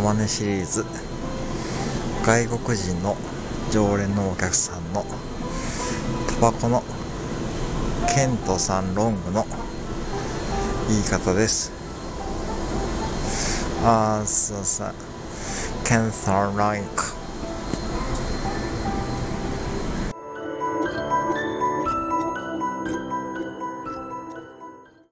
マネシリーズ。外国人の常連のお客さんのタバコのケントさんロングの言い方です。あーそうさケントさんロング